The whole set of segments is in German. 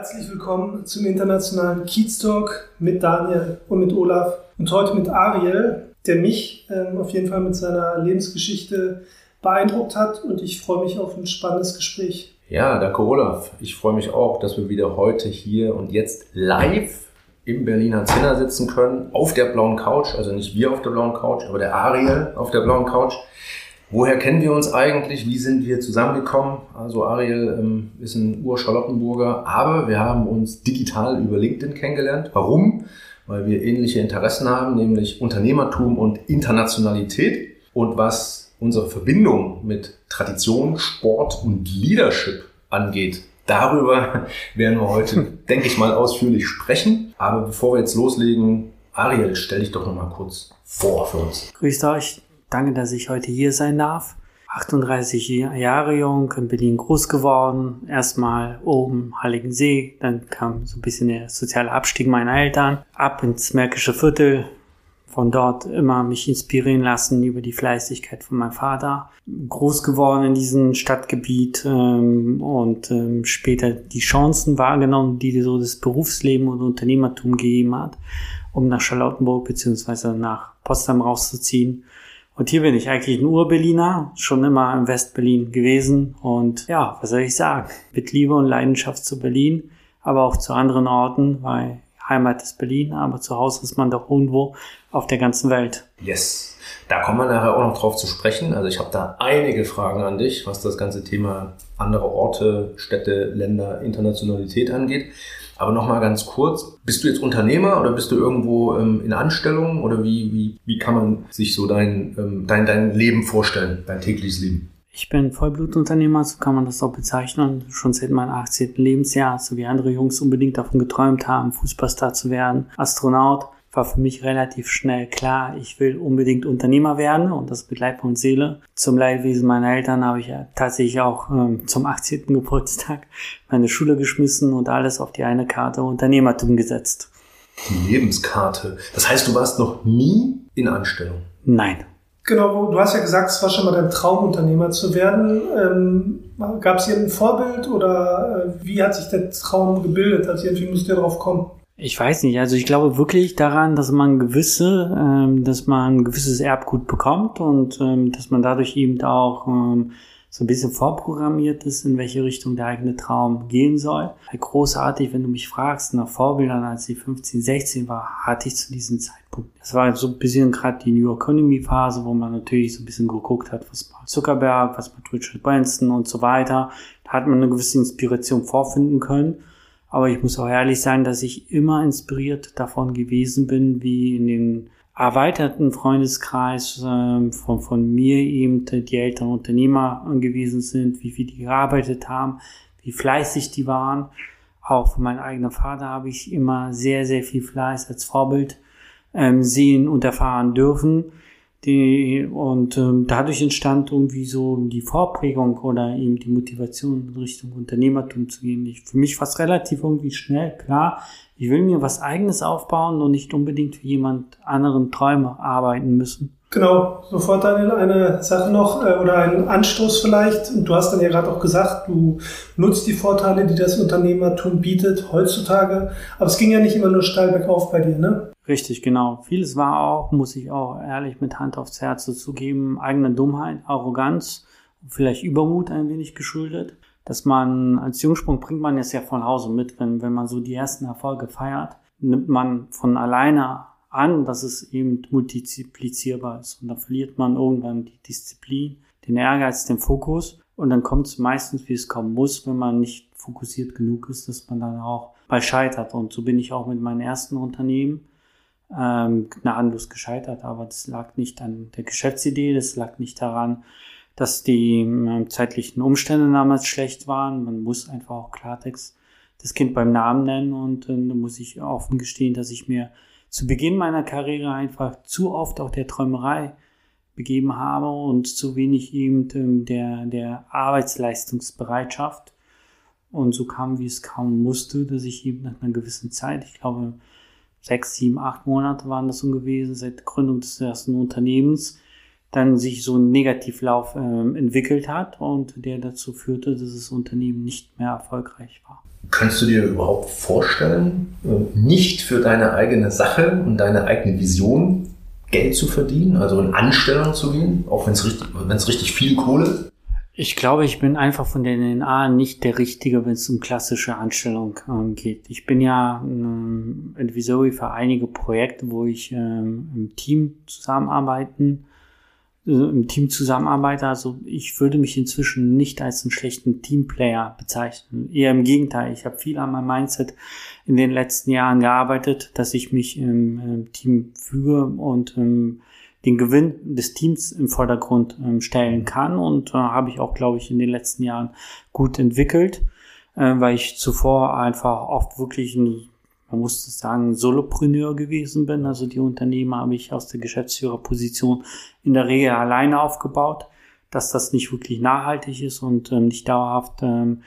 Herzlich willkommen zum internationalen Kiez Talk mit Daniel und mit Olaf und heute mit Ariel, der mich ähm, auf jeden Fall mit seiner Lebensgeschichte beeindruckt hat und ich freue mich auf ein spannendes Gespräch. Ja, danke Olaf. Ich freue mich auch, dass wir wieder heute hier und jetzt live im Berliner Zinner sitzen können, auf der blauen Couch, also nicht wir auf der blauen Couch, aber der Ariel auf der blauen Couch. Woher kennen wir uns eigentlich? Wie sind wir zusammengekommen? Also Ariel ähm, ist ein Ur-Charlottenburger, aber wir haben uns digital über LinkedIn kennengelernt. Warum? Weil wir ähnliche Interessen haben, nämlich Unternehmertum und Internationalität. Und was unsere Verbindung mit Tradition, Sport und Leadership angeht, Darüber werden wir heute, denke ich mal, ausführlich sprechen. Aber bevor wir jetzt loslegen, Ariel, stell dich doch noch mal kurz vor für uns. Grüßt euch. Danke, dass ich heute hier sein darf. 38 Jahre jung, in Berlin groß geworden. Erstmal oben Heiligen dann kam so ein bisschen der soziale Abstieg meiner Eltern. Ab ins Märkische Viertel, von dort immer mich inspirieren lassen über die Fleißigkeit von meinem Vater. Groß geworden in diesem Stadtgebiet ähm, und ähm, später die Chancen wahrgenommen, die so das Berufsleben und Unternehmertum gegeben hat, um nach Charlottenburg beziehungsweise nach Potsdam rauszuziehen. Und hier bin ich eigentlich ein Ur-Berliner, schon immer im West-Berlin gewesen. Und ja, was soll ich sagen? Mit Liebe und Leidenschaft zu Berlin, aber auch zu anderen Orten, weil Heimat ist Berlin, aber zu Hause ist man doch irgendwo auf der ganzen Welt. Yes. Da kommen wir nachher auch noch drauf zu sprechen. Also ich habe da einige Fragen an dich, was das ganze Thema andere Orte, Städte, Länder, Internationalität angeht. Aber nochmal ganz kurz, bist du jetzt Unternehmer oder bist du irgendwo ähm, in Anstellung oder wie, wie, wie kann man sich so dein, ähm, dein, dein Leben vorstellen, dein tägliches Leben? Ich bin Vollblutunternehmer, so kann man das auch bezeichnen. Schon seit meinem 18. Lebensjahr, so wie andere Jungs unbedingt davon geträumt haben, Fußballstar zu werden, Astronaut. War für mich relativ schnell klar, ich will unbedingt Unternehmer werden und das mit Leib und Seele. Zum Leidwesen meiner Eltern habe ich ja tatsächlich auch ähm, zum 18. Geburtstag meine Schule geschmissen und alles auf die eine Karte Unternehmertum gesetzt. Die Lebenskarte. Das heißt, du warst noch nie in Anstellung? Nein. Genau, du hast ja gesagt, es war schon mal dein Traum, Unternehmer zu werden. Ähm, Gab es hier ein Vorbild oder äh, wie hat sich der Traum gebildet? Also irgendwie musst du ja drauf kommen. Ich weiß nicht, also ich glaube wirklich daran, dass man gewisse, ähm, dass man gewisses Erbgut bekommt und ähm, dass man dadurch eben auch ähm, so ein bisschen vorprogrammiert ist, in welche Richtung der eigene Traum gehen soll. Großartig, wenn du mich fragst, nach Vorbildern, als ich 15, 16 war, hatte ich zu diesem Zeitpunkt. Das war so ein bisschen gerade die New Economy Phase, wo man natürlich so ein bisschen geguckt hat, was macht Zuckerberg, was macht Richard Branson und so weiter. Da hat man eine gewisse Inspiration vorfinden können. Aber ich muss auch ehrlich sagen, dass ich immer inspiriert davon gewesen bin, wie in den erweiterten Freundeskreis äh, von, von mir eben die Eltern Unternehmer gewesen sind, wie viel die gearbeitet haben, wie fleißig die waren. Auch von meinem eigenen Vater habe ich immer sehr, sehr viel Fleiß als Vorbild ähm, sehen und erfahren dürfen. Die, und ähm, dadurch entstand irgendwie so die Vorprägung oder eben die Motivation in Richtung Unternehmertum zu gehen. Ich, für mich war es relativ irgendwie schnell klar, ich will mir was eigenes aufbauen und nicht unbedingt für jemand anderen Träume arbeiten müssen. Genau, sofort Daniel, eine Sache noch äh, oder ein Anstoß vielleicht. Und du hast dann ja gerade auch gesagt, du nutzt die Vorteile, die das Unternehmertum bietet heutzutage. Aber es ging ja nicht immer nur steil bergauf bei dir, ne? Richtig, genau. Vieles war auch, muss ich auch ehrlich mit Hand aufs Herz zugeben, eigene Dummheit, Arroganz, vielleicht Übermut ein wenig geschuldet. Dass man als Jungsprung bringt man es ja von Hause mit, wenn, wenn man so die ersten Erfolge feiert, nimmt man von alleine an, dass es eben multiplizierbar ist. Und dann verliert man irgendwann die Disziplin, den Ehrgeiz, den Fokus. Und dann kommt es meistens, wie es kommen muss, wenn man nicht fokussiert genug ist, dass man dann auch bei scheitert. Und so bin ich auch mit meinem ersten Unternehmen ähm, gnadenlos gescheitert. Aber das lag nicht an der Geschäftsidee, das lag nicht daran, dass die äh, zeitlichen Umstände damals schlecht waren. Man muss einfach auch Klartext das Kind beim Namen nennen und äh, da muss ich offen gestehen, dass ich mir zu Beginn meiner Karriere einfach zu oft auch der Träumerei begeben habe und zu wenig eben ähm, der, der Arbeitsleistungsbereitschaft. Und so kam, wie es kaum musste, dass ich eben nach einer gewissen Zeit, ich glaube, sechs, sieben, acht Monate waren das so gewesen, seit Gründung des ersten Unternehmens, dann sich so ein Negativlauf äh, entwickelt hat und der dazu führte, dass das Unternehmen nicht mehr erfolgreich war. Kannst du dir überhaupt vorstellen, äh, nicht für deine eigene Sache und deine eigene Vision Geld zu verdienen, also in Anstellung zu gehen, auch wenn es richtig, wenn es richtig viel Kohle? Ich glaube, ich bin einfach von der DNA nicht der Richtige, wenn es um klassische Anstellung ähm, geht. Ich bin ja ähm, Advisory für einige Projekte, wo ich ähm, im Team zusammenarbeiten im Team zusammenarbeite. Also ich würde mich inzwischen nicht als einen schlechten Teamplayer bezeichnen. Eher im Gegenteil. Ich habe viel an meinem Mindset in den letzten Jahren gearbeitet, dass ich mich im, im Team füge und ähm, den Gewinn des Teams im Vordergrund ähm, stellen kann. Und äh, habe ich auch, glaube ich, in den letzten Jahren gut entwickelt, äh, weil ich zuvor einfach oft wirklich ein man muss sagen, Solopreneur gewesen bin. Also die Unternehmen habe ich aus der Geschäftsführerposition in der Regel alleine aufgebaut, dass das nicht wirklich nachhaltig ist und ähm, nicht dauerhaft ähm,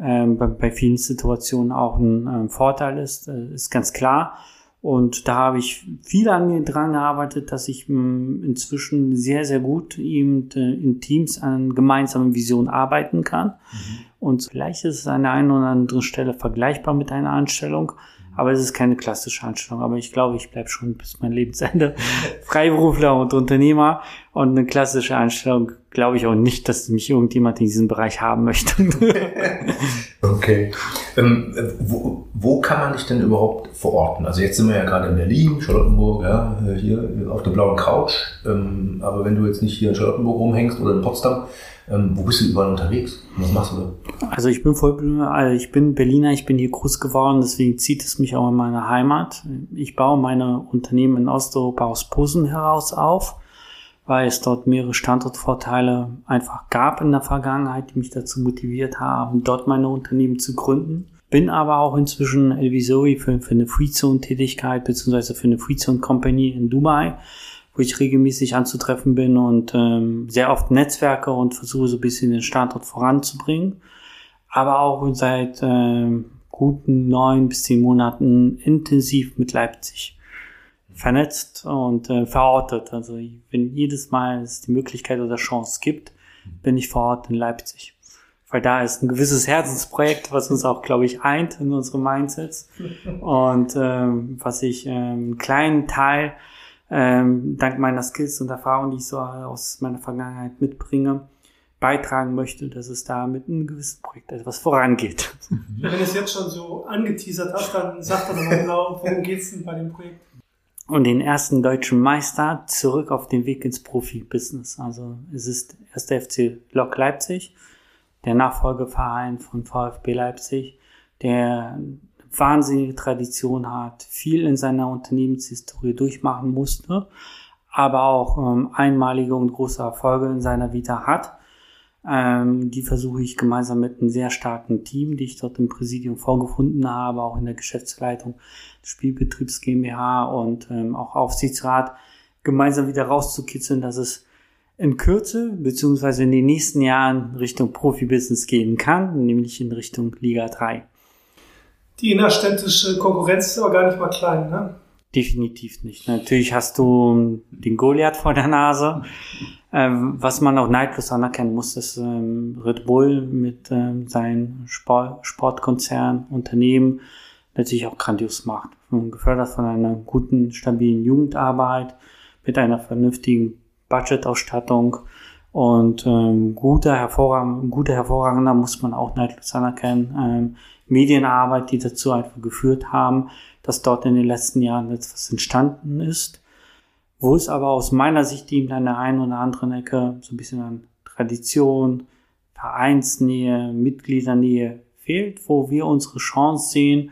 ähm, bei, bei, vielen Situationen auch ein ähm, Vorteil ist, äh, ist ganz klar. Und da habe ich viel an mir dran gearbeitet, dass ich ähm, inzwischen sehr, sehr gut eben äh, in Teams an gemeinsamen Visionen arbeiten kann. Mhm. Und vielleicht ist es an der einen oder anderen Stelle vergleichbar mit einer Anstellung. Aber es ist keine klassische Anstellung. Aber ich glaube, ich bleibe schon bis mein Lebensende Freiberufler und Unternehmer. Und eine klassische Anstellung glaube ich auch nicht, dass mich irgendjemand in diesem Bereich haben möchte. okay. Ähm, wo, wo kann man dich denn überhaupt verorten? Also jetzt sind wir ja gerade in Berlin, Charlottenburg, ja, hier auf der blauen Couch. Ähm, aber wenn du jetzt nicht hier in Charlottenburg rumhängst oder in Potsdam, ähm, wo bist du überall unterwegs? Was machst du da? Also ich bin voll, also ich bin Berliner, ich bin hier groß geworden, deswegen zieht es mich auch in meine Heimat. Ich baue meine Unternehmen in Osteuropa aus Posen heraus auf, weil es dort mehrere Standortvorteile einfach gab in der Vergangenheit, die mich dazu motiviert haben, dort meine Unternehmen zu gründen. Bin aber auch inzwischen Elvisori für, für eine Freezone-Tätigkeit beziehungsweise für eine Freezone-Company in Dubai wo ich regelmäßig anzutreffen bin und ähm, sehr oft Netzwerke und versuche so ein bisschen den Standort voranzubringen. Aber auch seit ähm, guten neun bis zehn Monaten intensiv mit Leipzig vernetzt und äh, verortet. Also wenn jedes Mal es die Möglichkeit oder Chance gibt, bin ich vor Ort in Leipzig. Weil da ist ein gewisses Herzensprojekt, was uns auch, glaube ich, eint in unserem Mindsets. Und ähm, was ich ähm, einen kleinen Teil ähm, dank meiner Skills und Erfahrungen, die ich so aus meiner Vergangenheit mitbringe, beitragen möchte, dass es da mit einem gewissen Projekt etwas vorangeht. Wenn du es jetzt schon so angeteasert hast, dann sag doch nochmal genau, worum geht's denn bei dem Projekt? Und den ersten deutschen Meister zurück auf den Weg ins Profibusiness. Also es ist erst der FC Lok Leipzig, der Nachfolgeverein von VfB Leipzig, der wahnsinnige Tradition hat, viel in seiner Unternehmenshistorie durchmachen musste, aber auch ähm, einmalige und große Erfolge in seiner Vita hat. Ähm, die versuche ich gemeinsam mit einem sehr starken Team, die ich dort im Präsidium vorgefunden habe, auch in der Geschäftsleitung Spielbetriebs GmbH und ähm, auch Aufsichtsrat, gemeinsam wieder rauszukitzeln, dass es in Kürze beziehungsweise in den nächsten Jahren Richtung Profibusiness gehen kann, nämlich in Richtung Liga 3 die innerstädtische Konkurrenz ist aber gar nicht mal klein, ne? Definitiv nicht. Natürlich hast du den Goliath vor der Nase. Ähm, was man auch neidlos anerkennen muss, ist ähm, Red Bull mit ähm, Sport Sportkonzern, Unternehmen natürlich auch grandios macht. gefördert von einer guten, stabilen Jugendarbeit, mit einer vernünftigen Budgetausstattung und guter, hervorragender, guter, hervorragender muss man auch neidlos anerkennen. Medienarbeit, die dazu einfach geführt haben, dass dort in den letzten Jahren etwas entstanden ist, wo es aber aus meiner Sicht eben an der einen oder anderen Ecke so ein bisschen an Tradition, Vereinsnähe, Mitgliedernähe fehlt, wo wir unsere Chance sehen,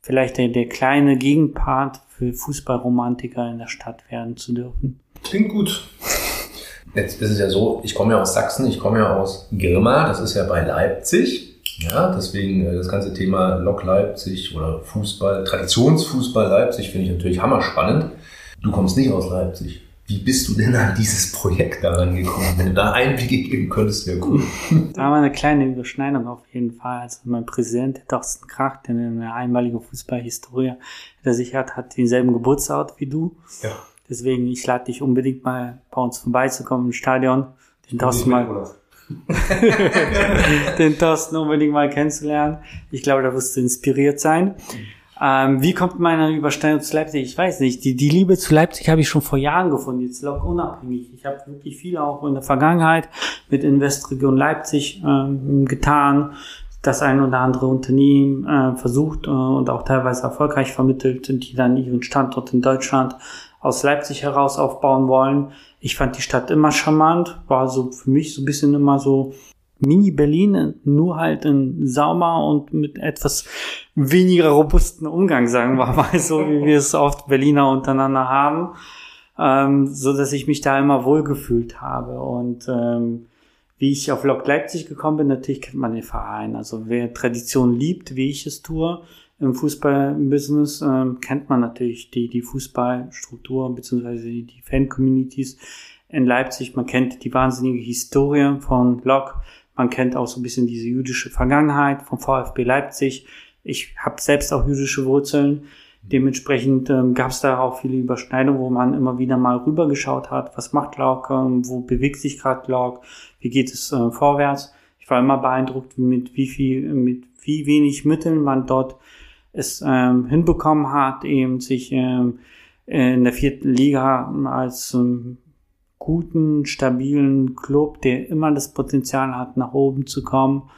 vielleicht der, der kleine Gegenpart für Fußballromantiker in der Stadt werden zu dürfen. Klingt gut. Jetzt ist es ja so, ich komme ja aus Sachsen, ich komme ja aus Girma, das ist ja bei Leipzig. Ja, deswegen äh, das ganze Thema Lok Leipzig oder Fußball, Traditionsfußball Leipzig finde ich natürlich hammerspannend. Du kommst nicht aus Leipzig. Wie bist du denn an dieses Projekt daran gekommen? Wenn du da Einblicke geben könntest, wäre cool. Da war eine kleine Überschneidung auf jeden Fall. Also mein Präsident, der Thorsten Krach, der eine einmalige Fußballhistorie der sich hat, hat denselben Geburtsort wie du. Ja. Deswegen, ich lade dich unbedingt mal bei uns vorbeizukommen im Stadion. Den Thorsten mal, den Thorsten unbedingt mal kennenzulernen. Ich glaube, da wirst du inspiriert sein. Ähm, wie kommt meine Überschneidung zu Leipzig? Ich weiß nicht. Die, die Liebe zu Leipzig habe ich schon vor Jahren gefunden, jetzt lock unabhängig. Ich habe wirklich viel auch in der Vergangenheit mit Investregion Leipzig ähm, getan, das ein oder andere Unternehmen äh, versucht äh, und auch teilweise erfolgreich vermittelt, die dann ihren Standort in Deutschland aus Leipzig heraus aufbauen wollen. Ich fand die Stadt immer charmant, war so für mich so ein bisschen immer so Mini-Berlin, nur halt in sauber und mit etwas weniger robusten Umgang, sagen wir mal so, wie wir es oft Berliner untereinander haben, ähm, so dass ich mich da immer wohlgefühlt habe und ähm, wie ich auf Lok Leipzig gekommen bin, natürlich kennt man den Verein. Also wer Tradition liebt, wie ich es tue, im Fußballbusiness, ähm, kennt man natürlich die, die Fußballstruktur beziehungsweise die Fan-Communities in Leipzig. Man kennt die wahnsinnige Historie von Lok. Man kennt auch so ein bisschen diese jüdische Vergangenheit vom VfB Leipzig. Ich habe selbst auch jüdische Wurzeln. Dementsprechend ähm, gab es da auch viele Überschneidungen, wo man immer wieder mal rübergeschaut hat, was macht Lok, ähm, wo bewegt sich gerade Lok, wie geht es äh, vorwärts. Ich war immer beeindruckt, mit wie viel, mit wie wenig Mitteln man dort es ähm, hinbekommen hat, eben sich ähm, in der vierten Liga als ähm, guten, stabilen Club, der immer das Potenzial hat, nach oben zu kommen,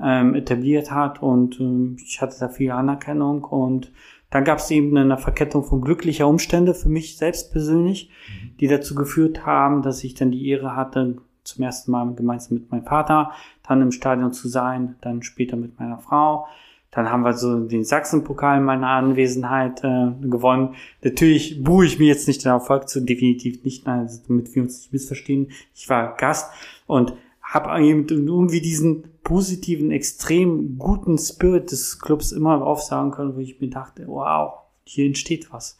ähm, etabliert hat und ähm, ich hatte da viel Anerkennung und dann gab es eben eine Verkettung von glücklicher Umstände für mich selbst persönlich, mhm. die dazu geführt haben, dass ich dann die Ehre hatte, zum ersten Mal gemeinsam mit meinem Vater dann im Stadion zu sein, dann später mit meiner Frau. Dann haben wir so den Sachsenpokal in meiner Anwesenheit äh, gewonnen. Natürlich buhe ich mir jetzt nicht den Erfolg zu, definitiv nicht, also damit wir uns nicht missverstehen. Ich war Gast und habe irgendwie diesen positiven, extrem guten Spirit des Clubs immer aufsagen können, wo ich mir dachte, wow, hier entsteht was.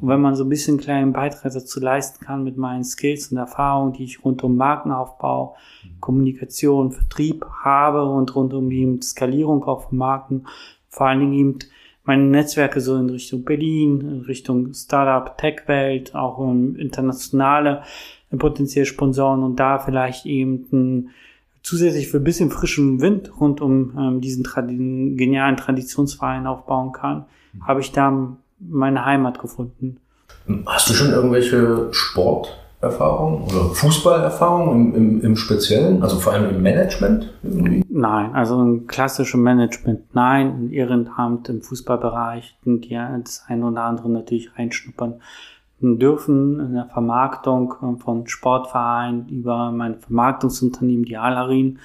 Und wenn man so ein bisschen einen kleinen Beitrag dazu leisten kann mit meinen Skills und Erfahrungen, die ich rund um Markenaufbau, Kommunikation, Vertrieb habe und rund um eben Skalierung auch von Marken, vor allen Dingen eben meine Netzwerke so in Richtung Berlin, in Richtung Startup, Tech-Welt, auch um internationale potenzielle Sponsoren und da vielleicht eben ein, zusätzlich für ein bisschen frischen Wind rund um ähm, diesen Tradi genialen Traditionsverein aufbauen kann, habe ich da meine Heimat gefunden. Hast du schon irgendwelche Sporterfahrungen oder Fußballerfahrungen im, im, im, Speziellen, also vor allem im Management? Irgendwie? Nein, also ein klassisches Management, nein, ein Ehrenamt im Fußballbereich, die das eine oder andere natürlich reinschnuppern dürfen in der Vermarktung von Sportvereinen über mein Vermarktungsunternehmen, die Alarin,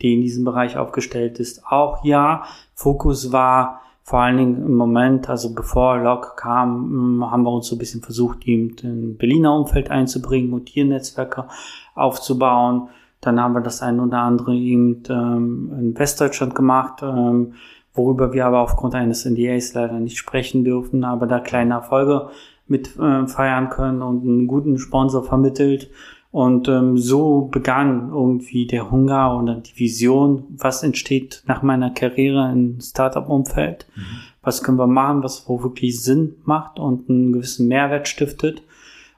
die in diesem Bereich aufgestellt ist, auch ja. Fokus war vor allen Dingen im Moment, also bevor Lok kam, hm, haben wir uns so ein bisschen versucht, eben den Berliner Umfeld einzubringen und hier Netzwerke aufzubauen. Dann haben wir das ein oder andere eben ähm, in Westdeutschland gemacht, ähm, worüber wir aber aufgrund eines NDAs leider nicht sprechen dürfen, aber da kleine Erfolge mit äh, feiern können und einen guten Sponsor vermittelt. Und ähm, so begann irgendwie der Hunger oder die Vision, was entsteht nach meiner Karriere im Startup-Umfeld. Mhm. Was können wir machen, was wo wirklich Sinn macht und einen gewissen Mehrwert stiftet.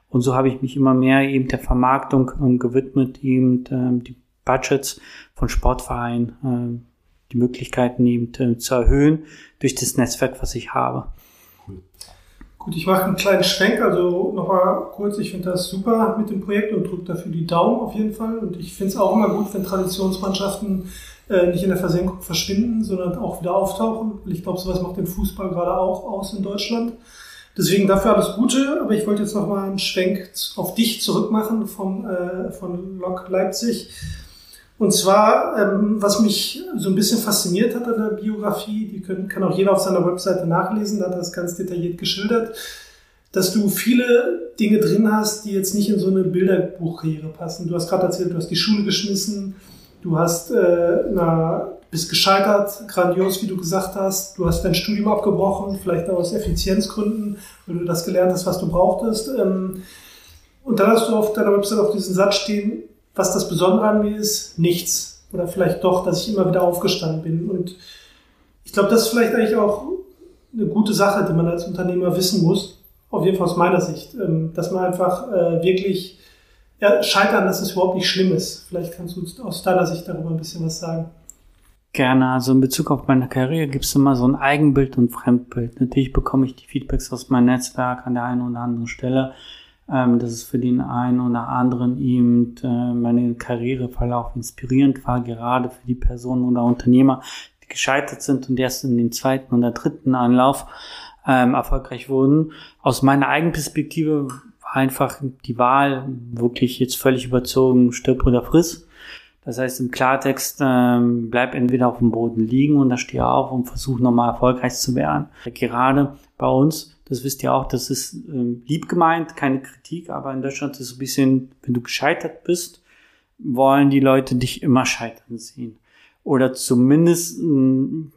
Und so habe ich mich immer mehr eben der Vermarktung ähm, gewidmet, eben ähm, die Budgets von Sportvereinen, äh, die Möglichkeiten eben äh, zu erhöhen durch das Netzwerk, was ich habe. Gut, ich mache einen kleinen Schwenk, also nochmal kurz, ich finde das super mit dem Projekt und drücke dafür die Daumen auf jeden Fall. Und ich finde es auch immer gut, wenn Traditionsmannschaften äh, nicht in der Versenkung verschwinden, sondern auch wieder auftauchen. Ich glaube, sowas macht den Fußball gerade auch aus in Deutschland. Deswegen dafür alles Gute, aber ich wollte jetzt nochmal einen Schwenk auf dich zurückmachen vom, äh, von Lok Leipzig. Und zwar, ähm, was mich so ein bisschen fasziniert hat an der Biografie, die können, kann auch jeder auf seiner Webseite nachlesen, da hat das ganz detailliert geschildert, dass du viele Dinge drin hast, die jetzt nicht in so eine Bilderbuchkarriere passen. Du hast gerade erzählt, du hast die Schule geschmissen, du hast äh, einer bist gescheitert, grandios, wie du gesagt hast. Du hast dein Studium abgebrochen, vielleicht aus Effizienzgründen, weil du das gelernt hast, was du brauchtest. Ähm, und dann hast du auf deiner Website auch diesen Satz stehen, was das Besondere an mir ist, nichts. Oder vielleicht doch, dass ich immer wieder aufgestanden bin. Und ich glaube, das ist vielleicht eigentlich auch eine gute Sache, die man als Unternehmer wissen muss. Auf jeden Fall aus meiner Sicht. Ähm, dass man einfach äh, wirklich ja, scheitern, dass es überhaupt nicht schlimm ist. Vielleicht kannst du aus deiner Sicht darüber ein bisschen was sagen. Gerne. Also in Bezug auf meine Karriere gibt es immer so ein Eigenbild und Fremdbild. Natürlich bekomme ich die Feedbacks aus meinem Netzwerk an der einen oder anderen Stelle, ähm, dass es für den einen oder anderen eben äh, meinen Karriereverlauf inspirierend war, gerade für die Personen oder Unternehmer, die gescheitert sind und erst in den zweiten oder dritten Anlauf ähm, erfolgreich wurden. Aus meiner Eigenperspektive war einfach die Wahl wirklich jetzt völlig überzogen, stirb oder friss das heißt im Klartext, ähm, bleib entweder auf dem Boden liegen und da steh auf und versuch nochmal erfolgreich zu werden. Gerade bei uns, das wisst ihr auch, das ist ähm, lieb gemeint, keine Kritik, aber in Deutschland ist es ein bisschen, wenn du gescheitert bist, wollen die Leute dich immer scheitern sehen. Oder zumindest ähm,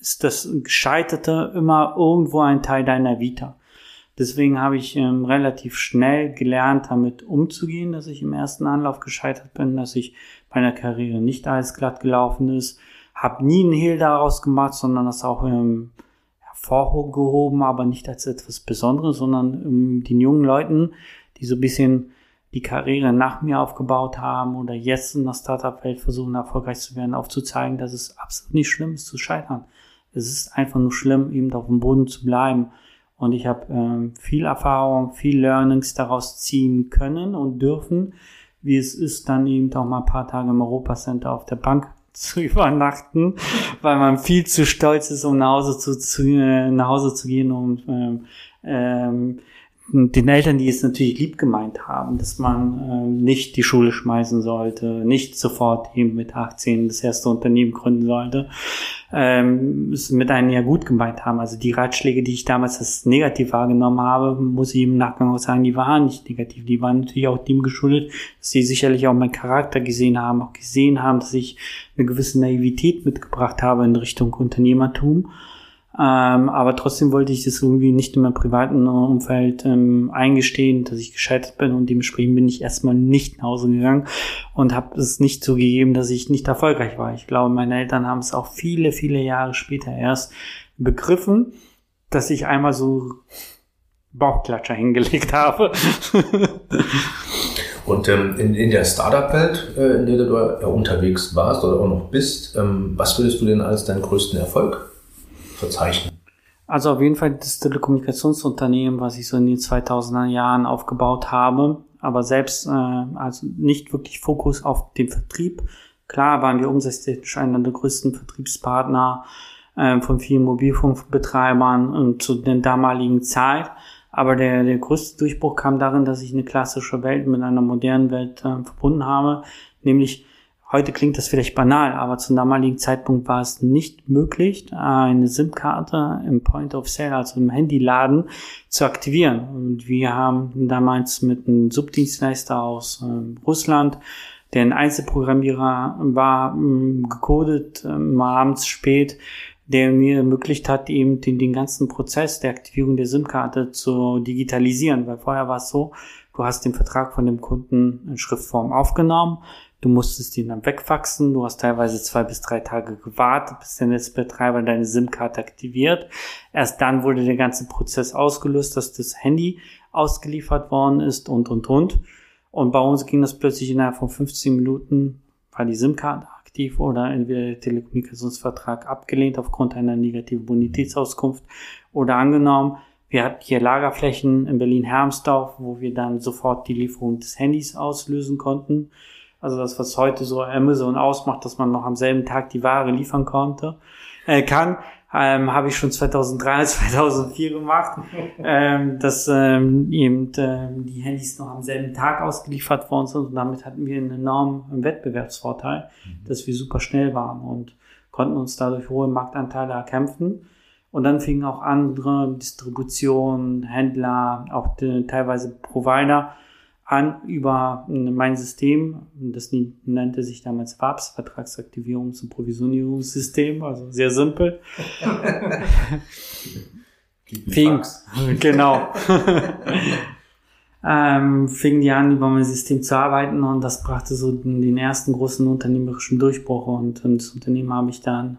ist das Gescheiterte immer irgendwo ein Teil deiner Vita. Deswegen habe ich ähm, relativ schnell gelernt, damit umzugehen, dass ich im ersten Anlauf gescheitert bin, dass ich meiner Karriere nicht alles glatt gelaufen ist. Habe nie einen Hehl daraus gemacht, sondern das auch ähm, hervorgehoben, aber nicht als etwas Besonderes, sondern ähm, den jungen Leuten, die so ein bisschen die Karriere nach mir aufgebaut haben oder jetzt in der Startup-Welt versuchen, erfolgreich zu werden, aufzuzeigen, dass es absolut nicht schlimm ist zu scheitern. Es ist einfach nur schlimm, eben auf dem Boden zu bleiben. Und ich habe ähm, viel Erfahrung, viel Learnings daraus ziehen können und dürfen, wie es ist, dann eben auch mal ein paar Tage im Europacenter auf der Bank zu übernachten, weil man viel zu stolz ist, um nach Hause zu, zu äh, nach Hause zu gehen und ähm, ähm, den Eltern, die es natürlich lieb gemeint haben, dass man ähm, nicht die Schule schmeißen sollte, nicht sofort eben mit 18 das erste Unternehmen gründen sollte, ähm, es mit einem ja gut gemeint haben. Also die Ratschläge, die ich damals als negativ wahrgenommen habe, muss ich im Nachgang auch sagen, die waren nicht negativ. Die waren natürlich auch dem geschuldet, dass sie sicherlich auch meinen Charakter gesehen haben, auch gesehen haben, dass ich eine gewisse Naivität mitgebracht habe in Richtung Unternehmertum ähm, aber trotzdem wollte ich das irgendwie nicht in meinem privaten Umfeld ähm, eingestehen, dass ich gescheitert bin und dementsprechend bin ich erstmal nicht nach Hause gegangen und habe es nicht zugegeben, dass ich nicht erfolgreich war. Ich glaube, meine Eltern haben es auch viele, viele Jahre später erst begriffen, dass ich einmal so Bauchklatscher hingelegt habe. Und ähm, in, in der Startup-Welt, äh, in der du äh, unterwegs warst oder auch noch bist, ähm, was würdest du denn als deinen größten Erfolg verzeichnen? Also auf jeden Fall das Telekommunikationsunternehmen, was ich so in den 2000er Jahren aufgebaut habe, aber selbst äh, also nicht wirklich Fokus auf den Vertrieb. Klar waren wir umsatztechnisch einer der größten Vertriebspartner äh, von vielen Mobilfunkbetreibern und zu der damaligen Zeit. Aber der, der größte Durchbruch kam darin, dass ich eine klassische Welt mit einer modernen Welt äh, verbunden habe, nämlich Heute klingt das vielleicht banal, aber zum damaligen Zeitpunkt war es nicht möglich, eine SIM-Karte im Point of Sale, also im Handyladen, zu aktivieren. Und wir haben damals mit einem Subdienstleister aus äh, Russland, der ein Einzelprogrammierer war, äh, gecodet, äh, mal abends spät, der mir ermöglicht hat, eben den, den ganzen Prozess der Aktivierung der SIM-Karte zu digitalisieren. Weil vorher war es so, du hast den Vertrag von dem Kunden in Schriftform aufgenommen, Du musstest ihn dann wegfaxen. Du hast teilweise zwei bis drei Tage gewartet, bis der Netzbetreiber deine SIM-Karte aktiviert. Erst dann wurde der ganze Prozess ausgelöst, dass das Handy ausgeliefert worden ist und, und, und. Und bei uns ging das plötzlich innerhalb von 15 Minuten, war die SIM-Karte aktiv oder entweder der Telekommunikationsvertrag abgelehnt aufgrund einer negativen Bonitätsauskunft oder angenommen. Wir hatten hier Lagerflächen in Berlin-Hermsdorf, wo wir dann sofort die Lieferung des Handys auslösen konnten. Also das, was heute so Amazon ausmacht, dass man noch am selben Tag die Ware liefern konnte, äh, kann, ähm, habe ich schon 2003, 2004 gemacht, ähm, dass ähm, eben ähm, die Handys noch am selben Tag ausgeliefert worden sind und damit hatten wir einen enormen Wettbewerbsvorteil, mhm. dass wir super schnell waren und konnten uns dadurch hohe Marktanteile erkämpfen. Und dann fingen auch andere Distributionen, Händler, auch die, teilweise Provider an über mein System, das nannte sich damals FABS, Vertragsaktivierungs- und Provisionierungssystem, also sehr simpel. fing, genau. ähm, fing die an, über mein System zu arbeiten und das brachte so den ersten großen unternehmerischen Durchbruch und das Unternehmen habe ich dann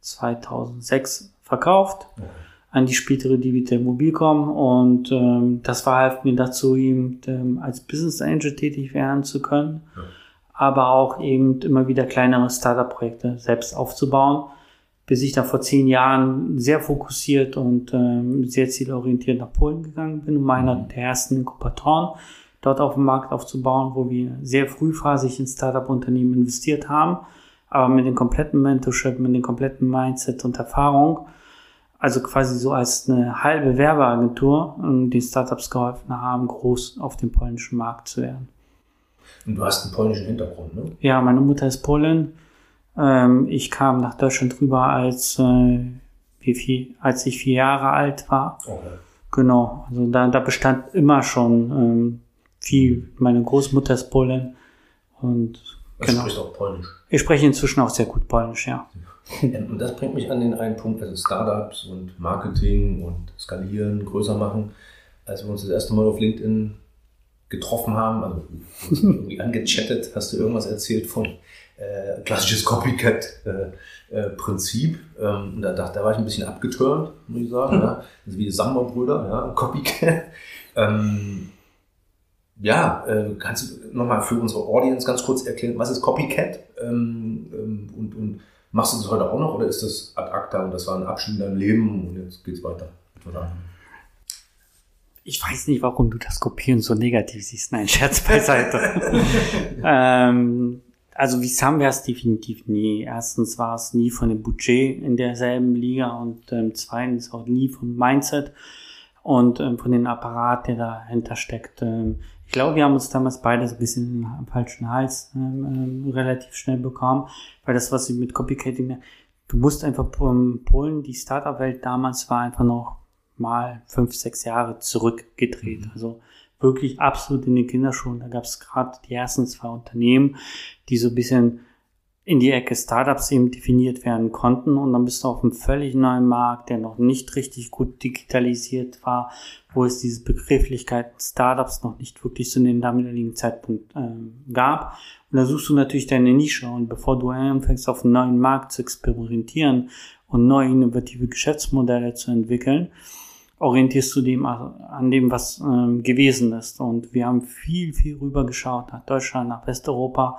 2006 verkauft. Okay an die spätere Divitel Mobilcom und ähm, das verhalf mir dazu, eben ähm, als Business Angel tätig werden zu können, ja. aber auch eben immer wieder kleinere Startup-Projekte selbst aufzubauen, bis ich da vor zehn Jahren sehr fokussiert und ähm, sehr zielorientiert nach Polen gegangen bin, um einer mhm. der ersten Inkubatoren dort auf dem Markt aufzubauen, wo wir sehr frühphasig in Startup-Unternehmen investiert haben, aber mit dem kompletten Mentorship, mit dem kompletten Mindset und Erfahrung also quasi so als eine halbe Werbeagentur um die Startups geholfen haben, groß auf dem polnischen Markt zu werden. Und du hast einen polnischen Hintergrund, ne? Ja, meine Mutter ist Polin. Ähm, ich kam nach Deutschland rüber, als, äh, wie viel, als ich vier Jahre alt war. Okay. Genau, also da, da bestand immer schon ähm, viel. Meine Großmutter ist Polin. Und du genau. sprichst auch Polnisch. Ich spreche inzwischen auch sehr gut Polnisch, ja. Und das bringt mich an den einen Punkt, also Startups und Marketing und Skalieren, größer machen. Als wir uns das erste Mal auf LinkedIn getroffen haben, also irgendwie angechattet, hast du irgendwas erzählt von äh, klassisches Copycat-Prinzip. Äh, äh, ähm, da, da, war ich ein bisschen abgeturnt, muss ich sagen. Mhm. Ja. Ist wie die Samba-Brüder, ja, Copycat. ähm, ja, äh, kannst du nochmal für unsere Audience ganz kurz erklären, was ist Copycat ähm, ähm und, und Machst du das heute auch noch oder ist das ad acta und das war ein Abschied in deinem Leben und jetzt geht's weiter? Ich weiß nicht, warum du das Kopieren so negativ siehst. Nein, Scherz beiseite. ähm, also wie haben wir es definitiv nie. Erstens war es nie von dem Budget in derselben Liga und ähm, zweitens auch nie vom Mindset und ähm, von dem Apparat, der dahinter steckt. Ähm, ich glaube, wir haben uns damals beide so ein bisschen am falschen Hals ähm, ähm, relativ schnell bekommen, weil das, was sie mit Copycating, du musst einfach Polen, die Startup-Welt damals war einfach noch mal fünf, sechs Jahre zurückgedreht. Mhm. Also wirklich absolut in den Kinderschuhen. Da gab es gerade die ersten zwei Unternehmen, die so ein bisschen in die Ecke Startups eben definiert werden konnten und dann bist du auf einem völlig neuen Markt, der noch nicht richtig gut digitalisiert war, wo es diese Begrifflichkeit Startups noch nicht wirklich zu dem damaligen Zeitpunkt äh, gab. Und da suchst du natürlich deine Nische und bevor du anfängst auf einen neuen Markt zu experimentieren und neue innovative Geschäftsmodelle zu entwickeln, orientierst du dem an dem, was ähm, gewesen ist. Und wir haben viel, viel rüber geschaut nach Deutschland, nach Westeuropa,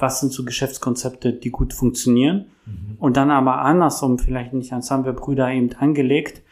was sind so Geschäftskonzepte, die gut funktionieren. Mhm. Und dann aber andersrum, vielleicht nicht ans haben wir Brüder eben angelegt,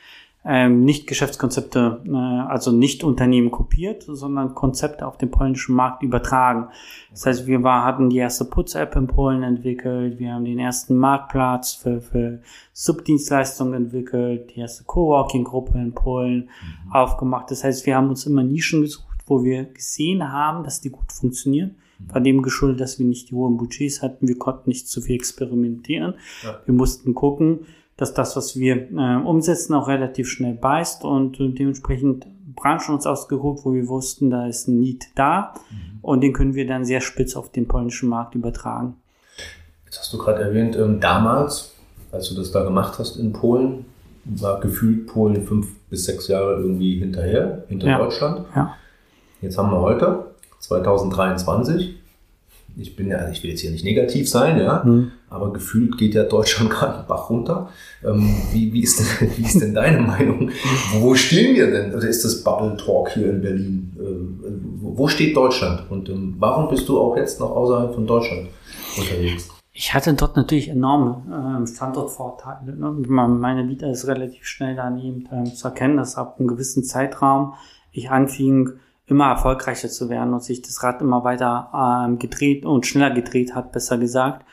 ähm, nicht Geschäftskonzepte, äh, also nicht Unternehmen kopiert, sondern Konzepte auf den polnischen Markt übertragen. Das heißt, wir war, hatten die erste Putz-App in Polen entwickelt, wir haben den ersten Marktplatz für, für Subdienstleistungen entwickelt, die erste Coworking-Gruppe in Polen mhm. aufgemacht. Das heißt, wir haben uns immer Nischen gesucht, wo wir gesehen haben, dass die gut funktionieren war dem geschuldet, dass wir nicht die hohen Budgets hatten. Wir konnten nicht zu viel experimentieren. Ja. Wir mussten gucken, dass das, was wir äh, umsetzen, auch relativ schnell beißt und dementsprechend Branchen uns ausgeguckt, wo wir wussten, da ist ein Need da mhm. und den können wir dann sehr spitz auf den polnischen Markt übertragen. Jetzt hast du gerade erwähnt, ähm, damals, als du das da gemacht hast in Polen, war gefühlt Polen fünf bis sechs Jahre irgendwie hinterher, hinter ja. Deutschland. Ja. Jetzt haben wir heute 2023. Ich bin ja, ich will jetzt hier nicht negativ sein, ja, mhm. aber gefühlt geht ja Deutschland gerade Bach runter. Ähm, wie, wie, ist denn, wie ist denn deine Meinung? Wo stehen wir denn? Oder ist das Bubble Talk hier in Berlin? Ähm, wo steht Deutschland? Und ähm, warum bist du auch jetzt noch außerhalb von Deutschland unterwegs? Ich hatte dort natürlich enorme äh, Standortvorteile. Ne? Meine Vita ist relativ schnell daneben äh, zu erkennen, dass ab einem gewissen Zeitraum ich anfing, immer erfolgreicher zu werden und sich das Rad immer weiter ähm, gedreht und schneller gedreht hat, besser gesagt.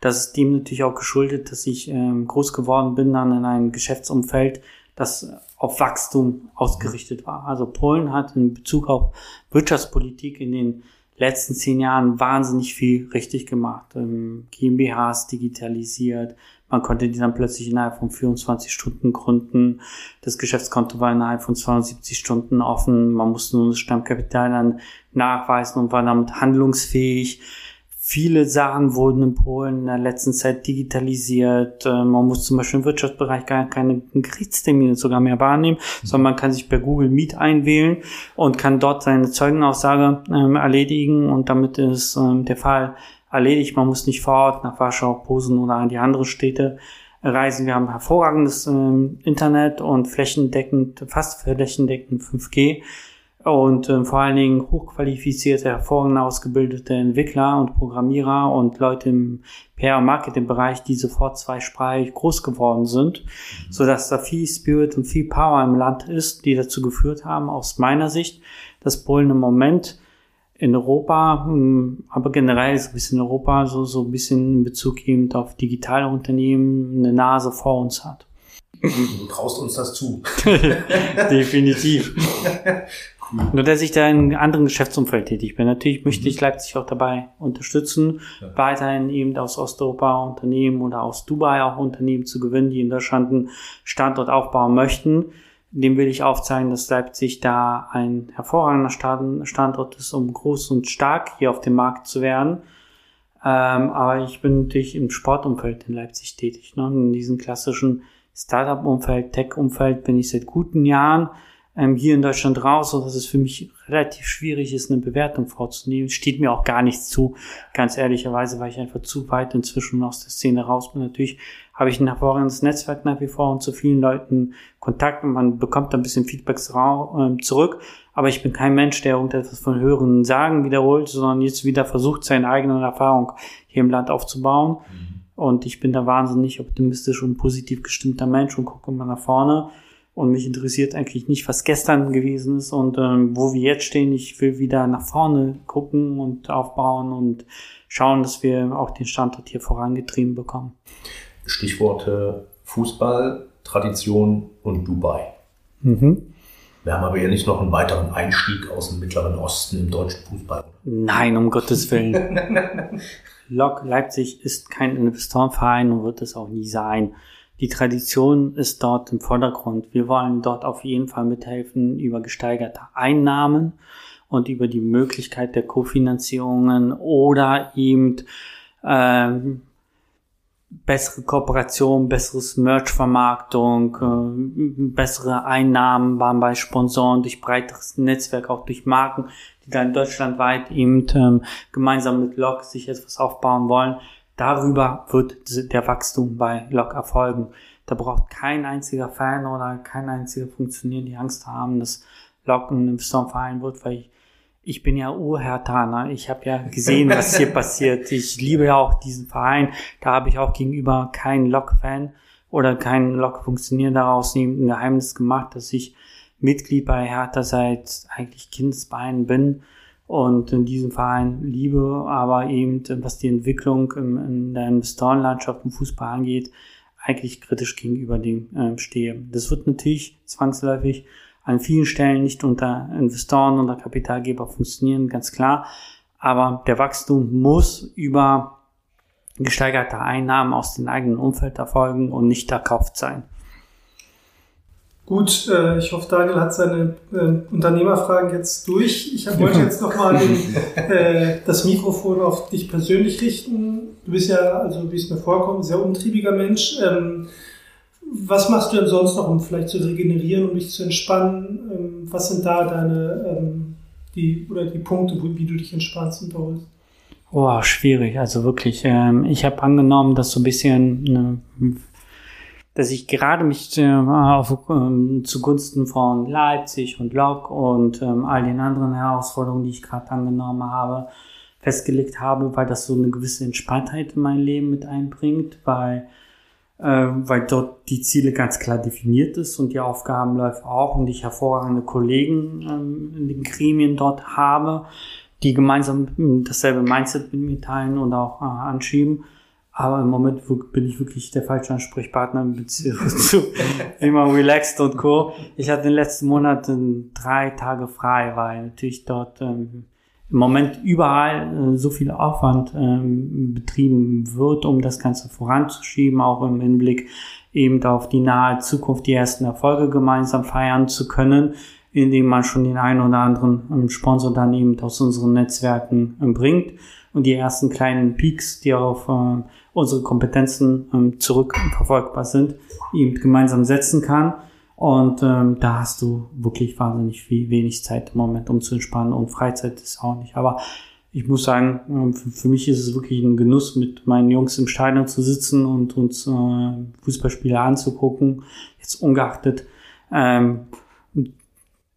Das ist dem natürlich auch geschuldet, dass ich ähm, groß geworden bin dann in einem Geschäftsumfeld, das auf Wachstum ausgerichtet war. Also Polen hat in Bezug auf Wirtschaftspolitik in den letzten zehn Jahren wahnsinnig viel richtig gemacht. Ähm, GmbHs digitalisiert, Man konnte die dann plötzlich innerhalb von 24 Stunden gründen. Das Geschäftskonto war innerhalb von 72 Stunden offen. Man musste nur das Stammkapital dann nachweisen und war damit handlungsfähig. Viele Sachen wurden in Polen in der letzten Zeit digitalisiert. Äh, man muss zum Beispiel im Wirtschaftsbereich gar keine Gerichtstermine sogar mehr wahrnehmen, sondern man kann sich per Google Meet einwählen und kann dort seine Zeugenaussage ähm, erledigen und damit ist ähm, der Fall erledigt. Man muss nicht vor Ort nach Warschau, Posen oder an die anderen Städte reisen. Wir haben hervorragendes ähm, Internet und flächendeckend, fast flächendeckend 5G und ähm, vor allen Dingen hochqualifizierte, hervorragend ausgebildete Entwickler und Programmierer und Leute im PR- und Marketingbereich, die sofort zweisprachig groß geworden sind, mhm. so dass da viel Spirit und viel Power im Land ist, die dazu geführt haben, aus meiner Sicht, dass Polen im Moment in Europa, hm, aber generell so ein bisschen in Europa, so, so ein bisschen in Bezug eben auf digitale Unternehmen eine Nase vor uns hat. Du traust uns das zu. Definitiv. Nur, dass ich da in einem anderen Geschäftsumfeld tätig bin. Natürlich möchte ich mhm. Leipzig auch dabei unterstützen, ja. weiterhin eben aus Osteuropa Unternehmen oder aus Dubai auch Unternehmen zu gewinnen, die in Deutschland einen Standort aufbauen möchten. Dem will ich aufzeigen, dass Leipzig da ein hervorragender Standort ist, um groß und stark hier auf dem Markt zu werden. Ähm, aber ich bin natürlich im Sportumfeld in Leipzig tätig. Ne? In diesem klassischen Startup-Umfeld, Tech-Umfeld bin ich seit guten Jahren ähm, hier in Deutschland raus, so dass es für mich relativ schwierig ist, eine Bewertung vorzunehmen. Steht mir auch gar nichts zu, ganz ehrlicherweise, weil ich einfach zu weit inzwischen aus der Szene raus bin. Natürlich habe ich ein hervorragendes Netzwerk nach wie vor und zu vielen Leuten Kontakt und man bekommt ein bisschen Feedbacks äh, zurück. Aber ich bin kein Mensch, der irgendetwas von höheren Sagen wiederholt, sondern jetzt wieder versucht, seine eigene Erfahrung hier im Land aufzubauen. Mhm. Und ich bin da wahnsinnig optimistisch und positiv gestimmter Mensch und gucke immer nach vorne. Und mich interessiert eigentlich nicht, was gestern gewesen ist und ähm, wo wir jetzt stehen. Ich will wieder nach vorne gucken und aufbauen und schauen, dass wir auch den Standort hier vorangetrieben bekommen. Stichworte Fußball, Tradition und Dubai. Mhm. Wir haben aber ja nicht noch einen weiteren Einstieg aus dem Mittleren Osten im deutschen Fußball. Nein, um Gottes Willen. Lok Leipzig ist kein Investorenverein und wird es auch nie sein. Die Tradition ist dort im Vordergrund. Wir wollen dort auf jeden Fall mithelfen über gesteigerte Einnahmen und über die Möglichkeit der Kofinanzierungen oder eben ähm, bessere Kooperation, besseres Merch-Vermarktung, äh, bessere Einnahmen waren bei Sponsoren durch breiteres Netzwerk, auch durch Marken, die dann deutschlandweit eben ähm, gemeinsam mit Lok sich etwas aufbauen wollen. Darüber wird der Wachstum bei Lok erfolgen. Da braucht kein einziger Fan oder kein einziger Funktionär die Angst haben, dass Lok ein Investorenverein wird, weil ich, ich bin ja Urhertaner. Ich habe ja gesehen, was hier passiert. Ich liebe ja auch diesen Verein. Da habe ich auch gegenüber keinen Lok-Fan oder keinen Lok-Funktionär daraus ein Geheimnis gemacht, dass ich Mitglied bei Hertha seit eigentlich Kindesbeinen bin und in diesem Verein liebe, aber eben was die Entwicklung in der Investorenlandschaft im Fußball angeht, eigentlich kritisch gegenüber dem äh, stehe. Das wird natürlich zwangsläufig an vielen Stellen nicht unter Investoren oder Kapitalgeber funktionieren, ganz klar. Aber der Wachstum muss über gesteigerte Einnahmen aus dem eigenen Umfeld erfolgen und nicht erkauft sein. Gut, äh, ich hoffe, Daniel hat seine äh, Unternehmerfragen jetzt durch. Ich wollte jetzt nochmal äh, das Mikrofon auf dich persönlich richten. Du bist ja, also wie es mir vorkommt, ein sehr umtriebiger Mensch. Ähm, was machst du denn sonst noch, um vielleicht zu regenerieren, um dich zu entspannen? Ähm, was sind da deine ähm, die oder die Punkte, wie du dich entspannst und erholst? Oh, schwierig. Also wirklich. Ähm, ich habe angenommen, dass so ein bisschen eine dass ich gerade mich äh, auf, ähm, zugunsten von Leipzig und Lok und ähm, all den anderen Herausforderungen, die ich gerade angenommen habe, festgelegt habe, weil das so eine gewisse Entspanntheit in mein Leben mit einbringt, weil äh, weil dort die Ziele ganz klar definiert ist und die Aufgaben läuft auch und ich hervorragende Kollegen ähm, in den Gremien dort habe, die gemeinsam dasselbe Mindset mit mir teilen und auch äh, anschieben aber im Moment bin ich wirklich der falsche Ansprechpartner in Beziehung zu immer relaxed und co. Ich hatte den letzten Monaten drei Tage frei, weil natürlich dort ähm, im Moment überall äh, so viel Aufwand ähm, betrieben wird, um das Ganze voranzuschieben, auch im Hinblick eben auf die nahe Zukunft die ersten Erfolge gemeinsam feiern zu können, indem man schon den einen oder anderen ähm, Sponsor dann eben aus unseren Netzwerken ähm, bringt und die ersten kleinen Peaks, die auf äh, unsere Kompetenzen ähm, zurückverfolgbar sind, eben gemeinsam setzen kann. Und ähm, da hast du wirklich wahnsinnig viel, wenig Zeit im Moment, um zu entspannen und Freizeit ist auch nicht. Aber ich muss sagen, ähm, für, für mich ist es wirklich ein Genuss, mit meinen Jungs im Stadion zu sitzen und uns äh, Fußballspiele anzugucken. Jetzt ungeachtet, ähm,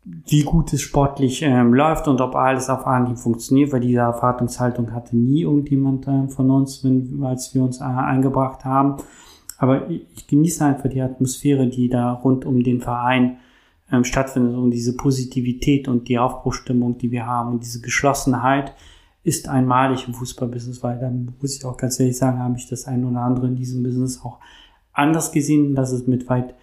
wie gut es sportlich ähm, läuft und ob alles auf Anhieb funktioniert, weil diese Erwartungshaltung hatte nie irgendjemand äh, von uns, wenn, als wir uns äh, eingebracht haben. Aber ich genieße einfach die Atmosphäre, die da rund um den Verein ähm, stattfindet und diese Positivität und die Aufbruchstimmung, die wir haben und diese Geschlossenheit ist einmalig im Fußballbusiness, weil dann muss ich auch ganz ehrlich sagen, habe ich das ein oder andere in diesem Business auch anders gesehen, dass es mit weit,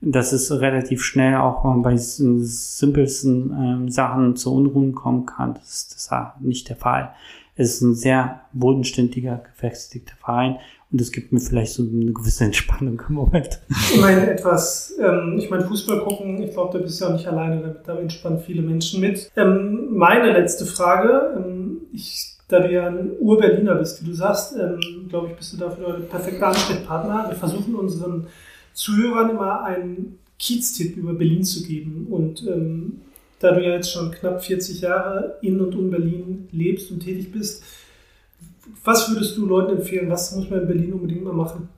dass es relativ schnell auch bei simpelsten ähm, Sachen zu Unruhen kommen kann. Das ist, das ist nicht der Fall. Es ist ein sehr bodenständiger, gefestigter Verein und es gibt mir vielleicht so eine gewisse Entspannung im Moment. Ich meine, etwas, ähm, ich meine, Fußball gucken, ich glaube, da bist du ja nicht alleine damit, da entspannen viele Menschen mit. Ähm, meine letzte Frage, ähm, ich, da du ja ein Ur-Berliner bist, wie du sagst, ähm, glaube ich, bist du dafür der perfekte Ansprechpartner. Wir versuchen unseren Zuhörern immer einen Kiez-Tipp über Berlin zu geben und ähm, da du ja jetzt schon knapp 40 Jahre in und um Berlin lebst und tätig bist, was würdest du Leuten empfehlen? Was muss man in Berlin unbedingt mal machen?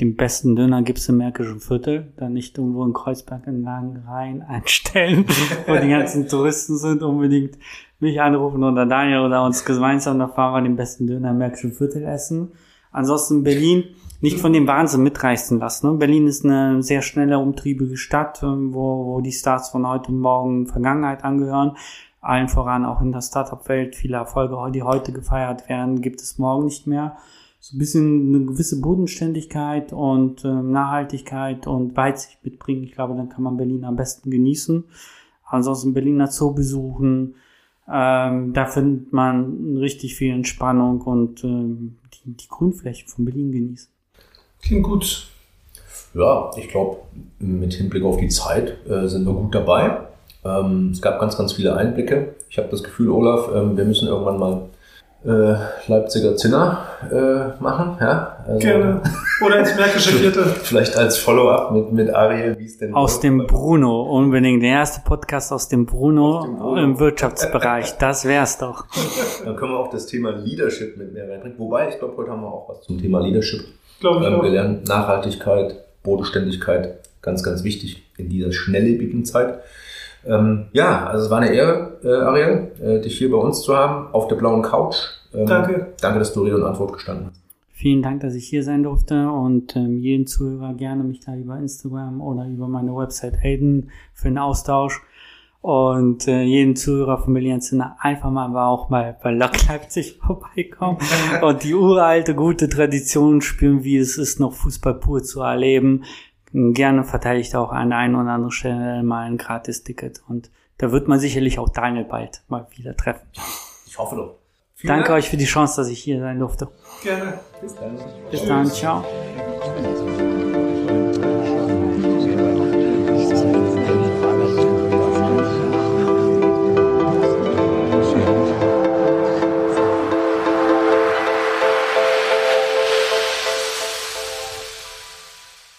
Den besten Döner gibt es im Märkischen Viertel, da nicht irgendwo in Kreuzberg in langen Reihen einstellen, wo die ganzen Touristen sind, unbedingt mich anrufen oder Daniel oder uns gemeinsam, da fahren wir den besten Döner im Märkischen Viertel essen. Ansonsten Berlin nicht von dem Wahnsinn mitreißen lassen. Ne? Berlin ist eine sehr schnelle, umtriebige Stadt, ähm, wo, wo die Stars von heute und morgen Vergangenheit angehören allen voran auch in der Startup-Welt, viele Erfolge, die heute gefeiert werden, gibt es morgen nicht mehr. So ein bisschen eine gewisse Bodenständigkeit und äh, Nachhaltigkeit und Weitsicht mitbringen. Ich glaube, dann kann man Berlin am besten genießen. Ansonsten Berliner Zoo besuchen. Ähm, da findet man richtig viel Entspannung und ähm, die, die Grünfläche von Berlin genießen. Klingt gut. Ja, ich glaube, mit Hinblick auf die Zeit äh, sind wir gut dabei. Ähm, es gab ganz, ganz viele Einblicke. Ich habe das Gefühl, Olaf, ähm, wir müssen irgendwann mal äh, Leipziger Zinner äh, machen. Ja? Also, Gerne. Oder ins Märkische Viertel. Vielleicht als Follow-up mit, mit Ariel, wie es denn Aus dem Bruno, unbedingt. Der erste Podcast aus dem Bruno, aus dem Bruno. im Wirtschaftsbereich. Das wär's doch. Dann können wir auch das Thema Leadership mit mehr reinbringen. Wobei, ich glaube, heute haben wir auch was zum Thema Leadership glaube ich ähm, gelernt. Nachhaltigkeit, Bodenständigkeit, ganz, ganz wichtig in dieser schnelllebigen Zeit. Ähm, ja, also es war eine Ehre, äh, Ariel, äh, dich hier bei uns zu haben, auf der blauen Couch. Ähm, danke. Danke, dass du Rede und Antwort gestanden hast. Vielen Dank, dass ich hier sein durfte und ähm, jeden Zuhörer gerne mich da über Instagram oder über meine Website Aiden für den Austausch. Und äh, jeden Zuhörer von Berlin Zinner einfach mal aber auch mal bei Lok Leipzig vorbeikommen und die uralte gute Tradition spüren, wie es ist, noch Fußball pur zu erleben gerne verteile ich da auch an der einen oder anderen Stelle mal ein Gratis-Ticket. Und da wird man sicherlich auch Daniel bald mal wieder treffen. Ich hoffe doch. Vielen Danke Dank. euch für die Chance, dass ich hier sein durfte. Gerne. Bis dann. Bis dann. Ciao.